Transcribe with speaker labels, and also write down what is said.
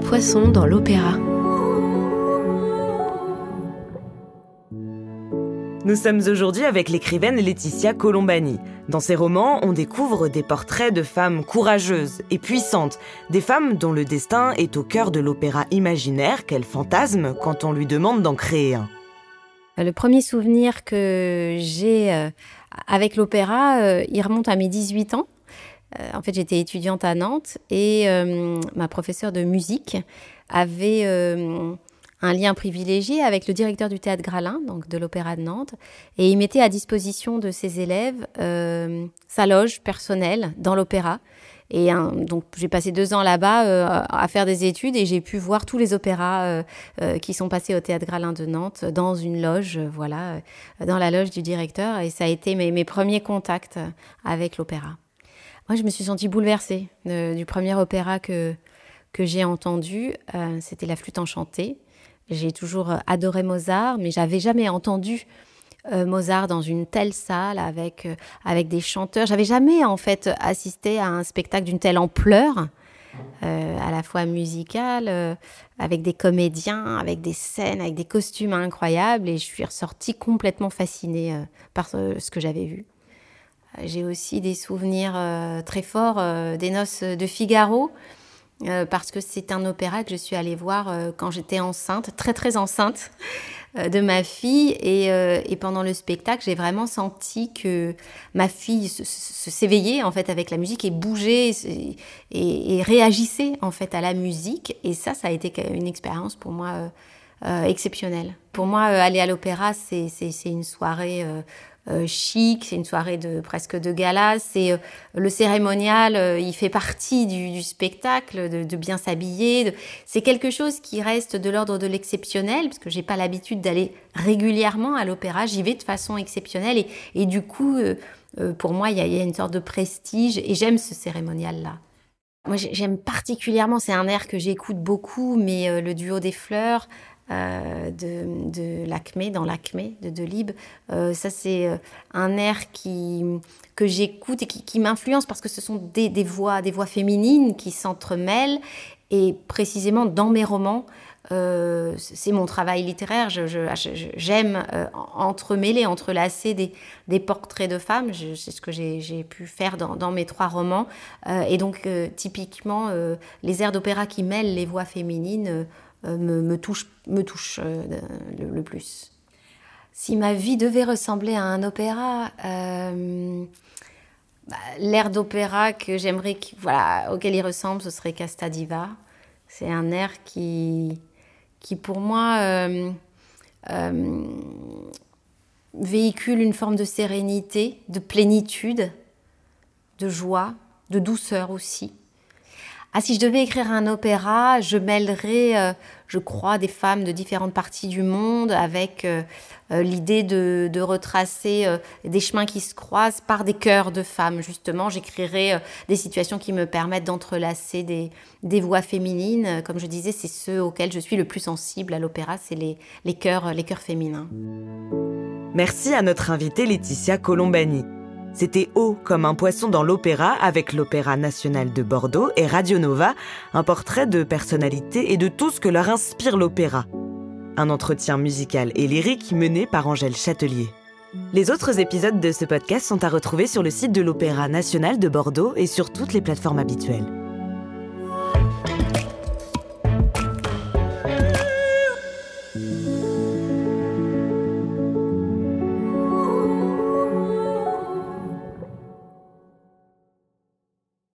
Speaker 1: poisson dans l'opéra.
Speaker 2: Nous sommes aujourd'hui avec l'écrivaine Laetitia Colombani. Dans ses romans, on découvre des portraits de femmes courageuses et puissantes, des femmes dont le destin est au cœur de l'opéra imaginaire qu'elle fantasme quand on lui demande d'en créer un.
Speaker 3: Le premier souvenir que j'ai euh, avec l'opéra, euh, il remonte à mes 18 ans. Euh, en fait, j'étais étudiante à Nantes et euh, ma professeure de musique avait euh, un lien privilégié avec le directeur du théâtre Gralin, donc de l'Opéra de Nantes, et il mettait à disposition de ses élèves sa loge personnelle dans l'opéra. Et donc j'ai passé deux ans là-bas à faire des études et j'ai pu voir tous les opéras qui sont passés au théâtre Gralin de Nantes dans une loge, voilà, dans la loge du directeur. Et ça a été mes premiers contacts avec l'opéra. Moi, je me suis sentie bouleversée du premier opéra que, que j'ai entendu. Euh, c'était La flûte enchantée. J'ai toujours adoré Mozart, mais j'avais jamais entendu euh, Mozart dans une telle salle avec, euh, avec des chanteurs. J'avais jamais en fait assisté à un spectacle d'une telle ampleur. à la fois musical, avec des comédiens, avec des scènes, avec des costumes incroyables, et je suis ressortie complètement fascinée par ce que j'avais vu. J'ai aussi des souvenirs euh, très forts euh, des noces de Figaro, euh, parce que c'est un opéra que je suis allée voir quand j'étais enceinte, très très enceinte de ma fille. Et, pendant le spectacle, j'ai vraiment senti que ma fille s'éveillait en fait avec la musique et bougeait et, réagissait en fait à la musique. Et ça, ça a été une expérience pour moi exceptionnelle. Pour moi, aller à l'opéra, c'est une soirée euh, chic, c'est une soirée de presque de gala, c'est euh, le cérémonial, euh, il fait partie du, spectacle, de, bien s'habiller. C'est quelque chose qui reste de l'ordre de l'exceptionnel, parce que j'ai pas l'habitude d'aller régulièrement à l'opéra, j'y vais de façon exceptionnelle et, du coup, pour moi, il y, a une sorte de prestige et j'aime ce cérémonial-là. Moi, j'aime particulièrement, c'est un air que j'écoute beaucoup, mais le duo des fleurs, euh, de, de l'Acmé, dans l'Acmé de Delibes. Euh, ça, c'est euh, un air qui, que j'écoute et qui, m'influence parce que ce sont des, des, voix, des voix féminines qui s'entremêlent. Et précisément dans mes romans, euh, c'est mon travail littéraire. J'aime je, entremêler, entrelacer des, des, portraits de femmes. C'est ce que j'ai pu faire dans, dans, mes trois romans. et donc, typiquement, les airs d'opéra qui mêlent les voix féminines euh, me, touche, me touche euh, le, plus. Si ma vie devait ressembler à un opéra, euh, bah, l'air d'opéra que j'aimerais, voilà, auquel il ressemble, ce serait Casta Diva. C'est un air qui, qui pour moi véhicule une forme de sérénité, de plénitude, de joie, de douceur aussi. Ah, si je devais écrire un opéra, je mêlerais, euh, je crois, des femmes de différentes parties du monde avec euh, euh, l'idée de, retracer des chemins qui se croisent par des cœurs de femmes, justement. J'écrirais des situations qui me permettent d'entrelacer des, voix féminines. Comme je disais, c'est ceux auxquels je suis le plus sensible à l'opéra, c'est les, les, cœurs, les cœurs féminins.
Speaker 2: Merci à notre invitée Laetitia Colombani. C'était haut comme un poisson dans l'opéra avec l'Opéra national de Bordeaux et Radio Nova, un portrait de personnalité et de tout ce que leur inspire l'opéra. Un entretien musical et lyrique mené par Angèle Châtelier. Les autres épisodes de ce podcast sont à retrouver sur le site de l'Opéra national de Bordeaux et sur toutes les plateformes habituelles.